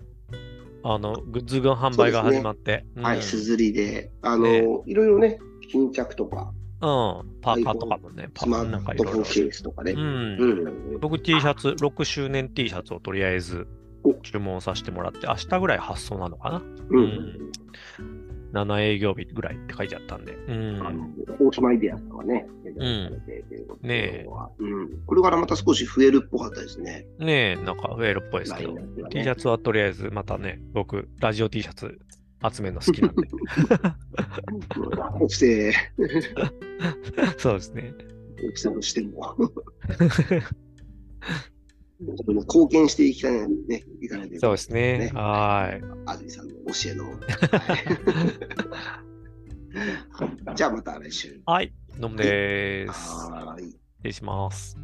あの、グッズが販売が始まって。あ、はい、うんすずりで、あの、ねいろいろね、巾着とか、うん、パーカーとかもね、パスマーなんかいろいろ。ケースとかね。う。うんん。僕 T シャツ、6周年 T シャツをとりあえずお注文させてもらって、明日ぐらい発送なのかなううんん。7営業日ぐらいって書いてあったんで。うん。あの大島イデアとかね、うことねえはうん。これからまた少し増えるっぽかったですね。ねえ、なんか増えるっぽいですけどね T シャツはとりあえずまたね、僕、ラジオ T シャツ集めるの好きなんで。そして、そうですね。大きさとしても。貢献していきたいね、いかないといけそうですね。ねはい。安住さんの教えの。はい じゃあまた来週。はい。どうもです。はーい。失礼します。